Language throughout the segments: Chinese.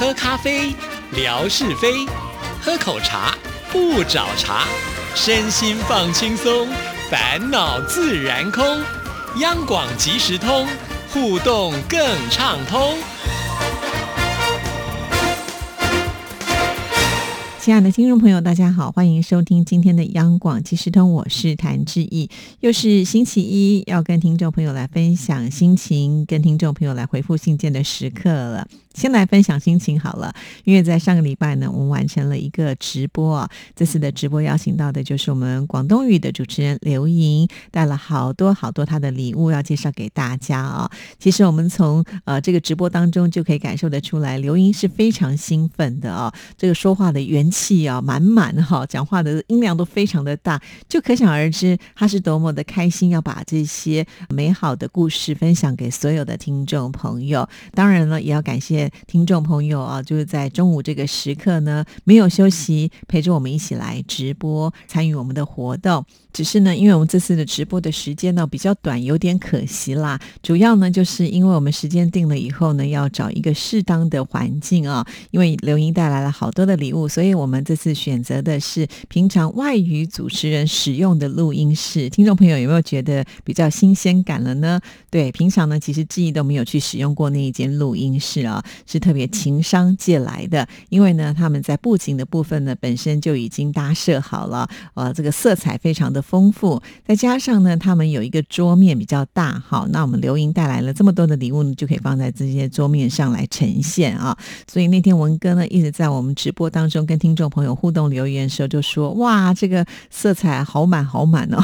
喝咖啡，聊是非；喝口茶，不找茬。身心放轻松，烦恼自然空。央广即时通，互动更畅通。亲爱的听众朋友，大家好，欢迎收听今天的央广即时通，我是谭志毅，又是星期一，要跟听众朋友来分享心情，跟听众朋友来回复信件的时刻了。先来分享心情好了，因为在上个礼拜呢，我们完成了一个直播啊。这次的直播邀请到的就是我们广东语的主持人刘莹，带了好多好多她的礼物要介绍给大家啊。其实我们从呃这个直播当中就可以感受得出来，刘莹是非常兴奋的啊，这个说话的元气啊满满哈，讲话的音量都非常的大，就可想而知她是多么的开心，要把这些美好的故事分享给所有的听众朋友。当然了，也要感谢。听众朋友啊，就是在中午这个时刻呢，没有休息，陪着我们一起来直播，参与我们的活动。只是呢，因为我们这次的直播的时间呢比较短，有点可惜啦。主要呢，就是因为我们时间定了以后呢，要找一个适当的环境啊。因为刘英带来了好多的礼物，所以我们这次选择的是平常外语主持人使用的录音室。听众朋友有没有觉得比较新鲜感了呢？对，平常呢，其实记忆都没有去使用过那一间录音室啊。是特别情商借来的，因为呢，他们在布景的部分呢，本身就已经搭设好了，呃，这个色彩非常的丰富，再加上呢，他们有一个桌面比较大，好，那我们刘莹带来了这么多的礼物呢，就可以放在这些桌面上来呈现啊。所以那天文哥呢，一直在我们直播当中跟听众朋友互动留言的时候，就说：“哇，这个色彩好满好满哦！”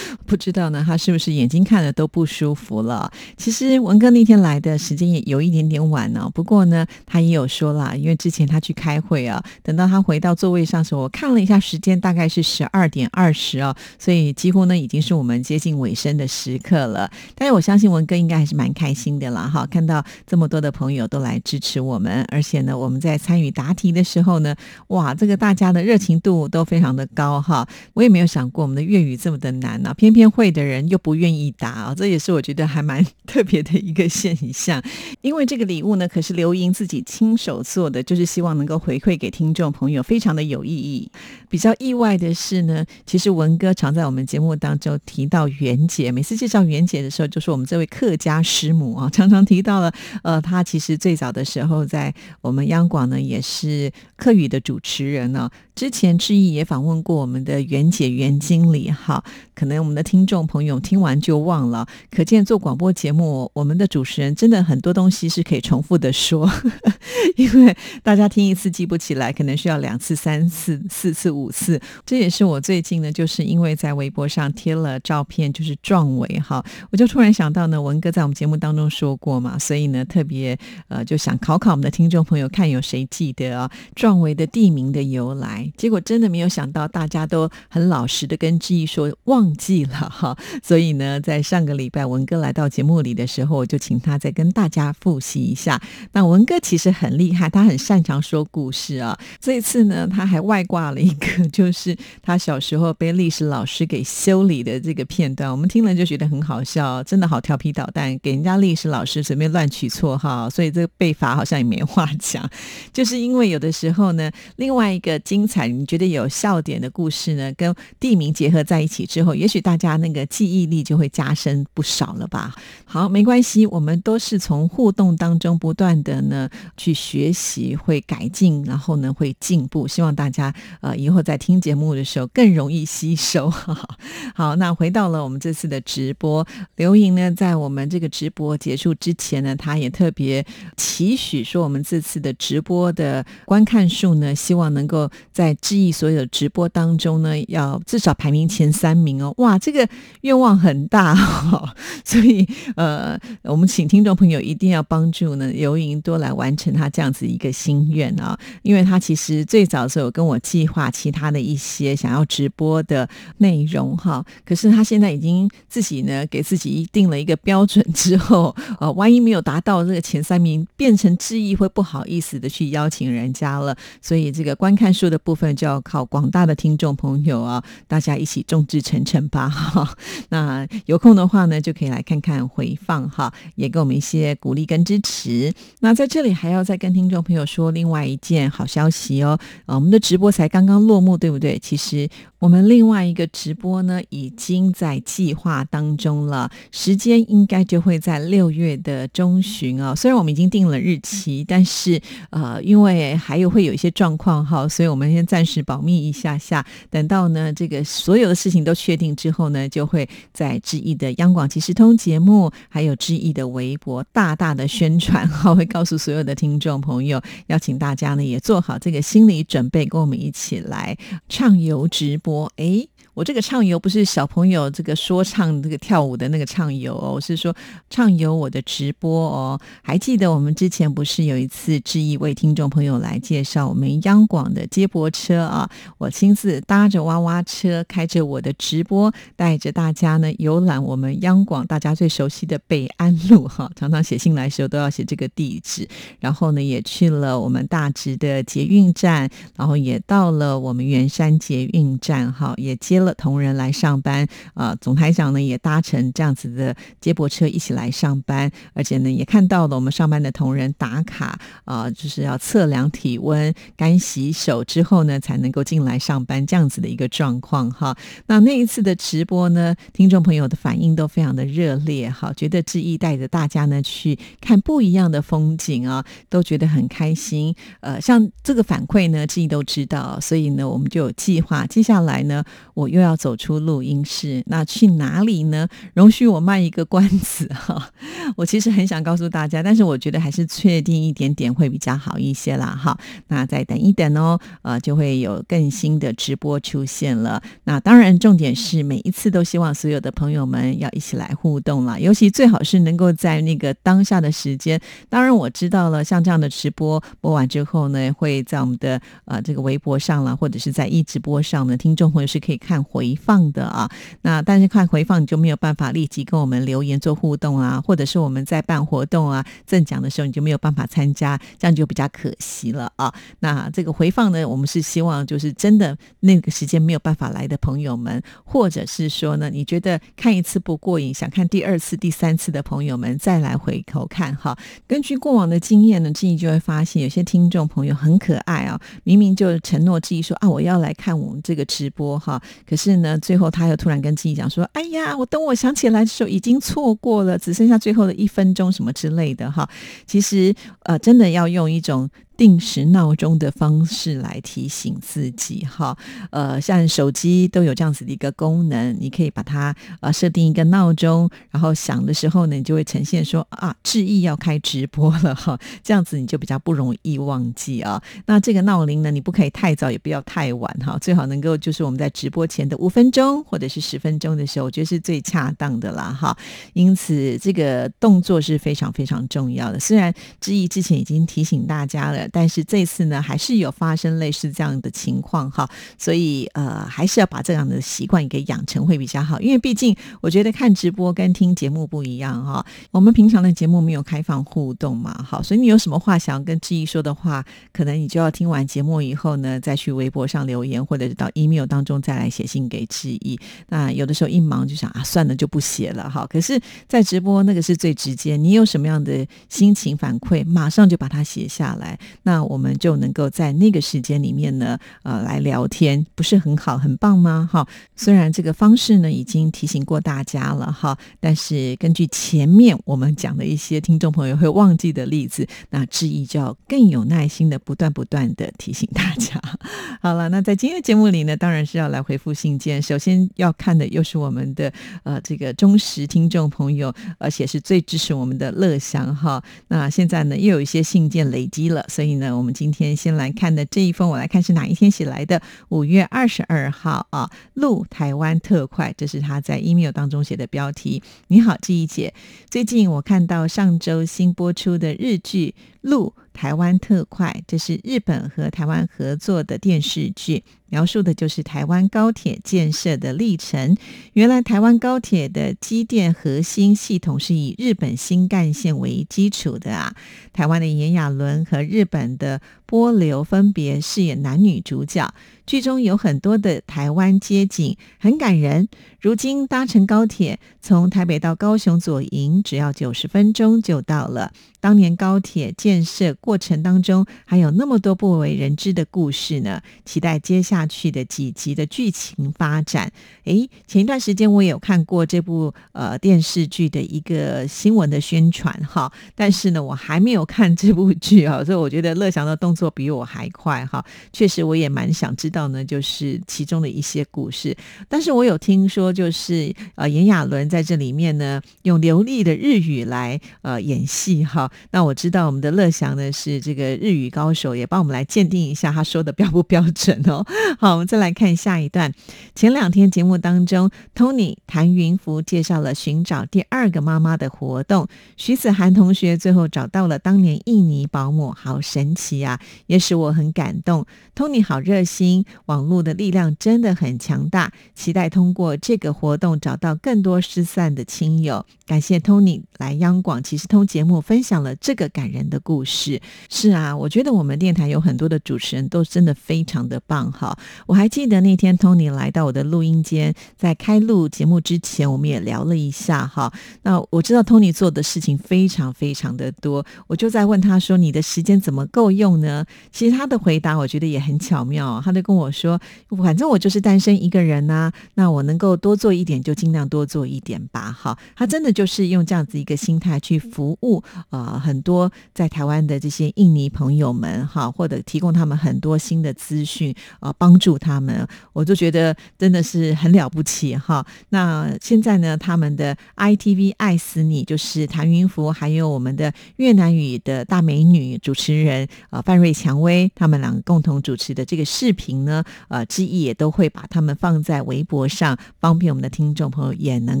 不知道呢，他是不是眼睛看了都不舒服了？其实文哥那天来的时间也有一点点晚呢，不过。呢，他也有说了，因为之前他去开会啊，等到他回到座位上时候，我看了一下时间，大概是十二点二十哦，所以几乎呢已经是我们接近尾声的时刻了。但是我相信文哥应该还是蛮开心的啦，哈，看到这么多的朋友都来支持我们，而且呢，我们在参与答题的时候呢，哇，这个大家的热情度都非常的高哈。我也没有想过我们的粤语这么的难呢，偏偏会的人又不愿意答啊，这也是我觉得还蛮 特别的一个现象。因为这个礼物呢，可是刘。莹自己亲手做的，就是希望能够回馈给听众朋友，非常的有意义。比较意外的是呢，其实文哥常在我们节目当中提到袁姐，每次介绍袁姐的时候，就说我们这位客家师母啊，常常提到了。呃，她其实最早的时候在我们央广呢，也是客语的主持人呢。之前志毅也访问过我们的袁姐袁经理，哈，可能我们的听众朋友听完就忘了。可见做广播节目，我们的主持人真的很多东西是可以重复的说，因为大家听一次记不起来，可能需要两次、三次、四次、五次。这也是我最近呢，就是因为在微博上贴了照片，就是壮伟哈，我就突然想到呢，文哥在我们节目当中说过嘛，所以呢，特别呃就想考考我们的听众朋友，看有谁记得啊，壮伟的地名的由来。结果真的没有想到，大家都很老实的跟志毅说忘记了哈，所以呢，在上个礼拜文哥来到节目里的时候，我就请他再跟大家复习一下。那文哥其实很厉害，他很擅长说故事啊。这一次呢，他还外挂了一个，就是他小时候被历史老师给修理的这个片段，我们听了就觉得很好笑，真的好调皮捣蛋，给人家历史老师随便乱取绰号，所以这个被罚好像也没话讲。就是因为有的时候呢，另外一个精彩。你觉得有笑点的故事呢？跟地名结合在一起之后，也许大家那个记忆力就会加深不少了吧？好，没关系，我们都是从互动当中不断的呢去学习，会改进，然后呢会进步。希望大家呃以后在听节目的时候更容易吸收。好，那回到了我们这次的直播，刘莹呢在我们这个直播结束之前呢，他也特别期许说，我们这次的直播的观看数呢，希望能够在在志毅所有直播当中呢，要至少排名前三名哦！哇，这个愿望很大哦，所以呃，我们请听众朋友一定要帮助呢，刘莹多来完成他这样子一个心愿啊！因为他其实最早的时候有跟我计划其他的一些想要直播的内容哈，可是他现在已经自己呢给自己定了一个标准之后，呃，万一没有达到这个前三名，变成质疑会不好意思的去邀请人家了，所以这个。观看数的部分就要靠广大的听众朋友啊，大家一起众志成城吧哈。那有空的话呢，就可以来看看回放哈，也给我们一些鼓励跟支持。那在这里还要再跟听众朋友说另外一件好消息哦，啊，我们的直播才刚刚落幕，对不对？其实我们另外一个直播呢，已经在计划当中了，时间应该就会在六月的中旬啊。虽然我们已经定了日期，但是呃，因为还有会有一些状况哈，所以我们先暂时保密一下下。等到呢这个所有的事情都确定之后呢，就会在志毅的央广即时通节目，还有志毅的微博大大的宣传哈，会告诉所有的听众朋友，邀请大家呢也做好这个心理准备，跟我们一起来畅游直播。诶。我这个畅游不是小朋友这个说唱、这个跳舞的那个畅游哦，我是说畅游我的直播哦。还记得我们之前不是有一次致意为听众朋友来介绍我们央广的接驳车啊？我亲自搭着娃娃车，开着我的直播，带着大家呢游览我们央广大家最熟悉的北安路哈。常常写信来的时候都要写这个地址，然后呢也去了我们大直的捷运站，然后也到了我们圆山捷运站哈，也接了。同仁来上班啊，总台长呢也搭乘这样子的接驳车一起来上班，而且呢也看到了我们上班的同仁打卡啊，就是要测量体温、干洗手之后呢才能够进来上班这样子的一个状况哈。那那一次的直播呢，听众朋友的反应都非常的热烈哈，觉得志毅带着大家呢去看不一样的风景啊，都觉得很开心。呃，像这个反馈呢，志毅都知道，所以呢我们就有计划，接下来呢我。又要走出录音室，那去哪里呢？容许我卖一个关子哈，我其实很想告诉大家，但是我觉得还是确定一点点会比较好一些啦哈。那再等一等哦，呃，就会有更新的直播出现了。那当然，重点是每一次都希望所有的朋友们要一起来互动了，尤其最好是能够在那个当下的时间。当然，我知道了，像这样的直播播完之后呢，会在我们的呃这个微博上了，或者是在一直播上呢，听众朋友是可以看。回放的啊，那但是看回放你就没有办法立即跟我们留言做互动啊，或者是我们在办活动啊赠奖的时候你就没有办法参加，这样就比较可惜了啊。那这个回放呢，我们是希望就是真的那个时间没有办法来的朋友们，或者是说呢，你觉得看一次不过瘾，想看第二次、第三次的朋友们再来回头看哈。根据过往的经验呢，静怡就会发现有些听众朋友很可爱啊，明明就承诺自己说啊，我要来看我们这个直播哈。是呢，最后他又突然跟自己讲说：“哎呀，我等我想起来的时候，已经错过了，只剩下最后的一分钟什么之类的哈。”其实，呃，真的要用一种。定时闹钟的方式来提醒自己，哈，呃，像手机都有这样子的一个功能，你可以把它呃设定一个闹钟，然后响的时候呢，你就会呈现说啊，致意要开直播了，哈，这样子你就比较不容易忘记啊。那这个闹铃呢，你不可以太早，也不要太晚，哈，最好能够就是我们在直播前的五分钟或者是十分钟的时候，我觉得是最恰当的啦，哈。因此这个动作是非常非常重要的。虽然致意之前已经提醒大家了。但是这次呢，还是有发生类似这样的情况哈，所以呃，还是要把这样的习惯给养成会比较好。因为毕竟我觉得看直播跟听节目不一样哈，我们平常的节目没有开放互动嘛，好，所以你有什么话想要跟志毅说的话，可能你就要听完节目以后呢，再去微博上留言，或者是到 email 当中再来写信给志毅。那有的时候一忙就想啊，算了就不写了哈。可是，在直播那个是最直接，你有什么样的心情反馈，马上就把它写下来。那我们就能够在那个时间里面呢，呃，来聊天，不是很好，很棒吗？哈，虽然这个方式呢已经提醒过大家了哈，但是根据前面我们讲的一些听众朋友会忘记的例子，那志毅就要更有耐心的不断不断的提醒大家。好了，那在今天的节目里呢，当然是要来回复信件，首先要看的又是我们的呃这个忠实听众朋友，而且是最支持我们的乐祥哈。那现在呢又有一些信件累积了，所以。那我们今天先来看的这一封，我来看是哪一天写来的？五月二十二号啊，鹿台湾特快，这是他在 email 当中写的标题。你好，记忆姐，最近我看到上周新播出的日剧《路台湾特快》，这是日本和台湾合作的电视剧。描述的就是台湾高铁建设的历程。原来台湾高铁的机电核心系统是以日本新干线为基础的啊。台湾的炎亚纶和日本的波流分别饰演男女主角。剧中有很多的台湾街景，很感人。如今搭乘高铁从台北到高雄左营，只要九十分钟就到了。当年高铁建设过程当中，还有那么多不为人知的故事呢。期待接下去的几集的剧情发展。诶，前一段时间我也有看过这部呃电视剧的一个新闻的宣传哈，但是呢，我还没有看这部剧啊，所以我觉得乐祥的动作比我还快哈。确实，我也蛮想知道呢，就是其中的一些故事。但是我有听说，就是呃炎亚纶在这里面呢，用流利的日语来呃演戏哈。那我知道我们的乐祥呢是这个日语高手，也帮我们来鉴定一下他说的标不标准哦。好，我们再来看下一段。前两天节目当中，Tony 谭云福介绍了寻找第二个妈妈的活动，徐子涵同学最后找到了当年印尼保姆，好神奇啊，也使我很感动。Tony 好热心，网络的力量真的很强大，期待通过这个活动找到更多失散的亲友。感谢 Tony 来央广其实通节目分享。了这个感人的故事是啊，我觉得我们电台有很多的主持人都真的非常的棒哈。我还记得那天 Tony 来到我的录音间，在开录节目之前，我们也聊了一下哈。那我知道 Tony 做的事情非常非常的多，我就在问他说：“你的时间怎么够用呢？”其实他的回答我觉得也很巧妙，他就跟我说：“反正我就是单身一个人呐，那我能够多做一点就尽量多做一点吧。”哈，他真的就是用这样子一个心态去服务啊。很多在台湾的这些印尼朋友们，哈，或者提供他们很多新的资讯，啊，帮助他们，我就觉得真的是很了不起，哈。那现在呢，他们的 ITV 爱死你，就是谭云福，还有我们的越南语的大美女主持人啊范瑞蔷薇，他们两个共同主持的这个视频呢，呃，之一也都会把他们放在微博上，方便我们的听众朋友也能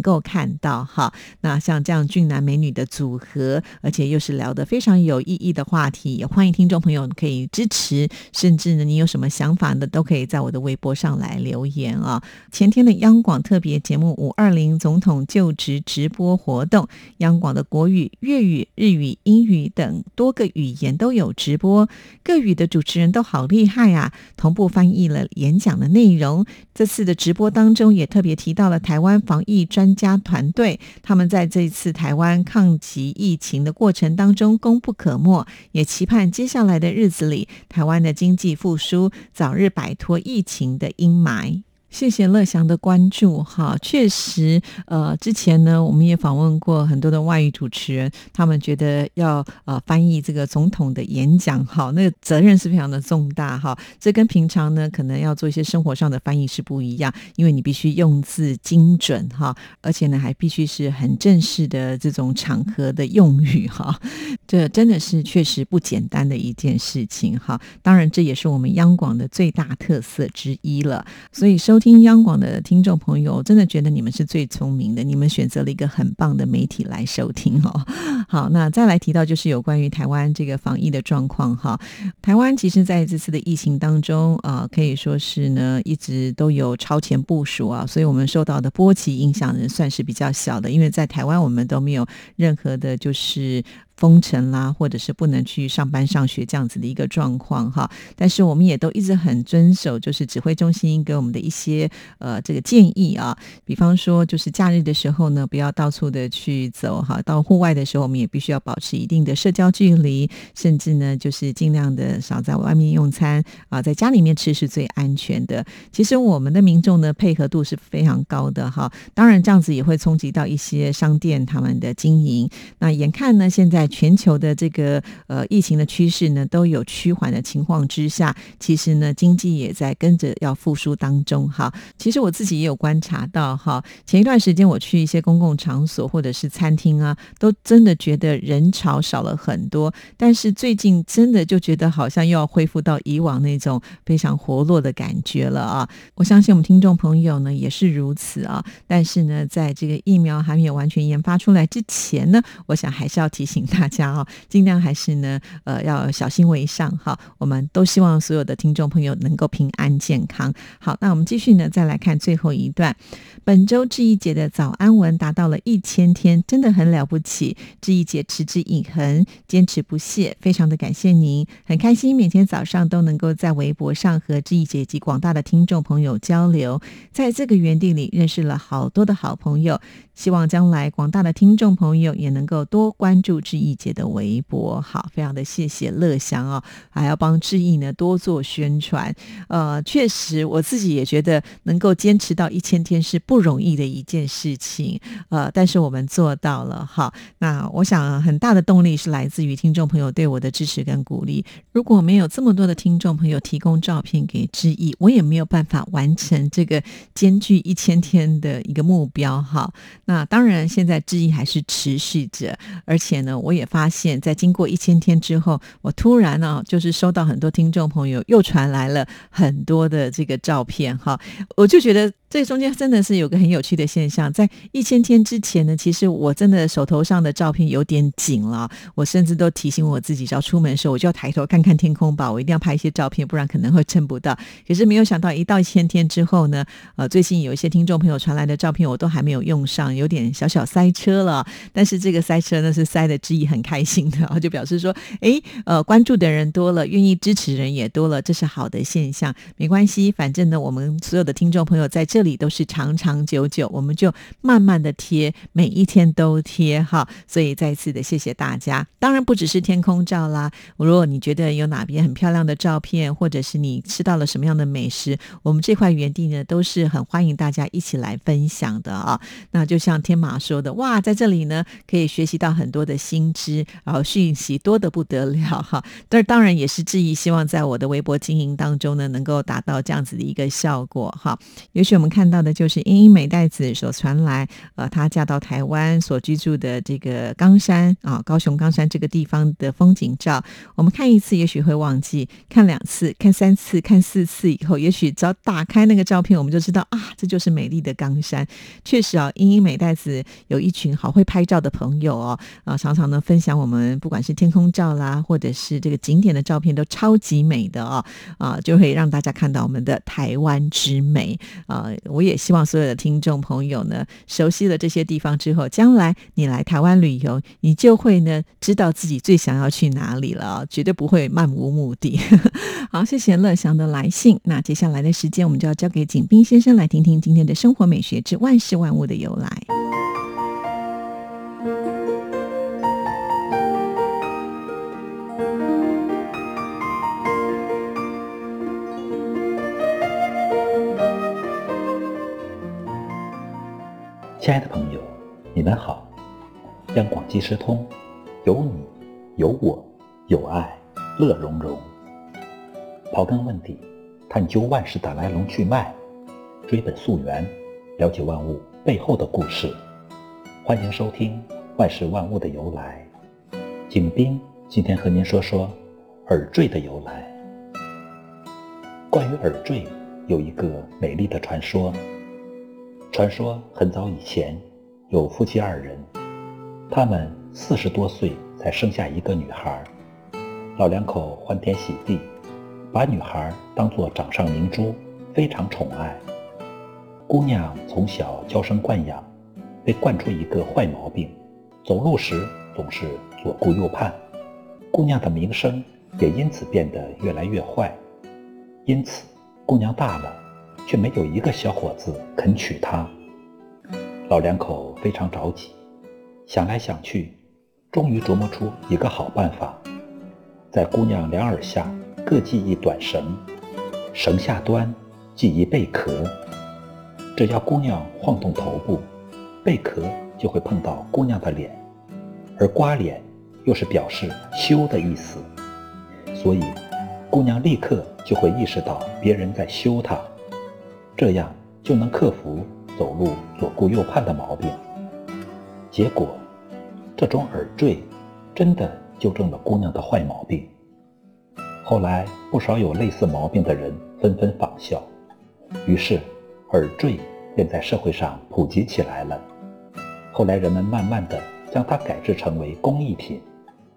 够看到，哈。那像这样俊男美女的组合，而且又是。聊得非常有意义的话题，也欢迎听众朋友可以支持，甚至呢，你有什么想法的，都可以在我的微博上来留言啊。前天的央广特别节目五二零总统就职直播活动，央广的国语、粤语、日语、英语等多个语言都有直播，各语的主持人都好厉害啊，同步翻译了演讲的内容。这次的直播当中，也特别提到了台湾防疫专家团队，他们在这次台湾抗击疫情的过程。当中功不可没，也期盼接下来的日子里，台湾的经济复苏早日摆脱疫情的阴霾。谢谢乐祥的关注哈，确实，呃，之前呢，我们也访问过很多的外语主持人，他们觉得要呃翻译这个总统的演讲，哈，那个责任是非常的重大哈，这跟平常呢可能要做一些生活上的翻译是不一样，因为你必须用字精准哈，而且呢还必须是很正式的这种场合的用语哈，这真的是确实不简单的一件事情哈，当然这也是我们央广的最大特色之一了，所以收。听央广的听众朋友，真的觉得你们是最聪明的，你们选择了一个很棒的媒体来收听哦。好，那再来提到就是有关于台湾这个防疫的状况哈。台湾其实在这次的疫情当中啊，可以说是呢一直都有超前部署啊，所以我们受到的波及影响呢算是比较小的，因为在台湾我们都没有任何的就是。封城啦，或者是不能去上班上学这样子的一个状况哈，但是我们也都一直很遵守，就是指挥中心给我们的一些呃这个建议啊，比方说就是假日的时候呢，不要到处的去走哈，到户外的时候我们也必须要保持一定的社交距离，甚至呢就是尽量的少在外面用餐啊，在家里面吃是最安全的。其实我们的民众呢配合度是非常高的哈，当然这样子也会冲击到一些商店他们的经营。那眼看呢现在。全球的这个呃疫情的趋势呢都有趋缓的情况之下，其实呢经济也在跟着要复苏当中哈。其实我自己也有观察到哈，前一段时间我去一些公共场所或者是餐厅啊，都真的觉得人潮少了很多。但是最近真的就觉得好像又要恢复到以往那种非常活络的感觉了啊！我相信我们听众朋友呢也是如此啊。但是呢，在这个疫苗还没有完全研发出来之前呢，我想还是要提醒。大大家哦，尽量还是呢，呃，要小心为上哈。我们都希望所有的听众朋友能够平安健康。好，那我们继续呢，再来看最后一段。本周志毅姐的早安文达到了一千天，真的很了不起。志毅姐持之以恒，坚持不懈，非常的感谢您，很开心每天早上都能够在微博上和志毅姐及广大的听众朋友交流，在这个园地里认识了好多的好朋友。希望将来广大的听众朋友也能够多关注志毅姐的微博。好，非常的谢谢乐祥哦，还要帮志毅呢多做宣传。呃，确实我自己也觉得能够坚持到一千天是不容易的一件事情。呃，但是我们做到了。好，那我想很大的动力是来自于听众朋友对我的支持跟鼓励。如果没有这么多的听众朋友提供照片给志毅，我也没有办法完成这个艰巨一千天的一个目标。哈。那当然，现在质疑还是持续着，而且呢，我也发现，在经过一千天之后，我突然呢，就是收到很多听众朋友又传来了很多的这个照片，哈，我就觉得。这中间真的是有个很有趣的现象，在一千天之前呢，其实我真的手头上的照片有点紧了，我甚至都提醒我自己，只要出门的时候，我就要抬头看看天空吧，我一定要拍一些照片，不然可能会撑不到。可是没有想到，一到一千天之后呢，呃，最近有一些听众朋友传来的照片，我都还没有用上，有点小小塞车了。但是这个塞车呢，是塞的之意很开心的，就表示说，哎，呃，关注的人多了，愿意支持人也多了，这是好的现象。没关系，反正呢，我们所有的听众朋友在。这里都是长长久久，我们就慢慢的贴，每一天都贴哈。所以再次的谢谢大家。当然不只是天空照啦，如果你觉得有哪边很漂亮的照片，或者是你吃到了什么样的美食，我们这块园地呢都是很欢迎大家一起来分享的啊。那就像天马说的，哇，在这里呢可以学习到很多的新知，然后讯息多得不得了哈。但当然也是质疑，希望在我的微博经营当中呢，能够达到这样子的一个效果哈。也许我们。看到的就是英英美代子所传来，呃，她嫁到台湾所居住的这个冈山啊，高雄冈山这个地方的风景照。我们看一次，也许会忘记；看两次、看三次、看四次以后，也许只要打开那个照片，我们就知道啊，这就是美丽的冈山。确实啊，英英美代子有一群好会拍照的朋友哦，啊，常常呢分享我们不管是天空照啦，或者是这个景点的照片，都超级美的哦，啊，就会让大家看到我们的台湾之美啊。我也希望所有的听众朋友呢，熟悉了这些地方之后，将来你来台湾旅游，你就会呢知道自己最想要去哪里了，绝对不会漫无目的。好，谢谢乐祥的来信。那接下来的时间，我们就要交给景斌先生来听听今天的生活美学之万事万物的由来。亲爱的朋友，你们好！央广即时通，有你，有我，有爱，乐融融。刨根问底，探究万事的来龙去脉，追本溯源，了解万物背后的故事。欢迎收听《万事万物的由来》。景斌今天和您说说耳坠的由来。关于耳坠，有一个美丽的传说。传说很早以前，有夫妻二人，他们四十多岁才生下一个女孩。老两口欢天喜地，把女孩当作掌上明珠，非常宠爱。姑娘从小娇生惯养，被惯出一个坏毛病，走路时总是左顾右盼。姑娘的名声也因此变得越来越坏。因此，姑娘大了。却没有一个小伙子肯娶她。老两口非常着急，想来想去，终于琢磨出一个好办法，在姑娘两耳下各系一短绳，绳下端系一贝壳，只要姑娘晃动头部，贝壳就会碰到姑娘的脸，而刮脸又是表示羞的意思，所以姑娘立刻就会意识到别人在羞她。这样就能克服走路左顾右盼的毛病。结果，这种耳坠真的纠正了姑娘的坏毛病。后来，不少有类似毛病的人纷纷仿效，于是耳坠便在社会上普及起来了。后来，人们慢慢的将它改制成为工艺品，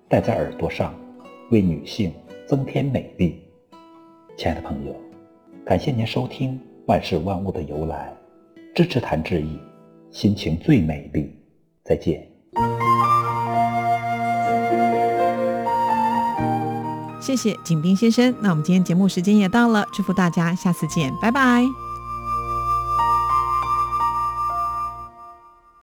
戴在耳朵上，为女性增添美丽。亲爱的朋友，感谢您收听万事万物的由来，支持谭志毅，心情最美丽。再见。谢谢景斌先生。那我们今天节目时间也到了，祝福大家下次见，拜拜。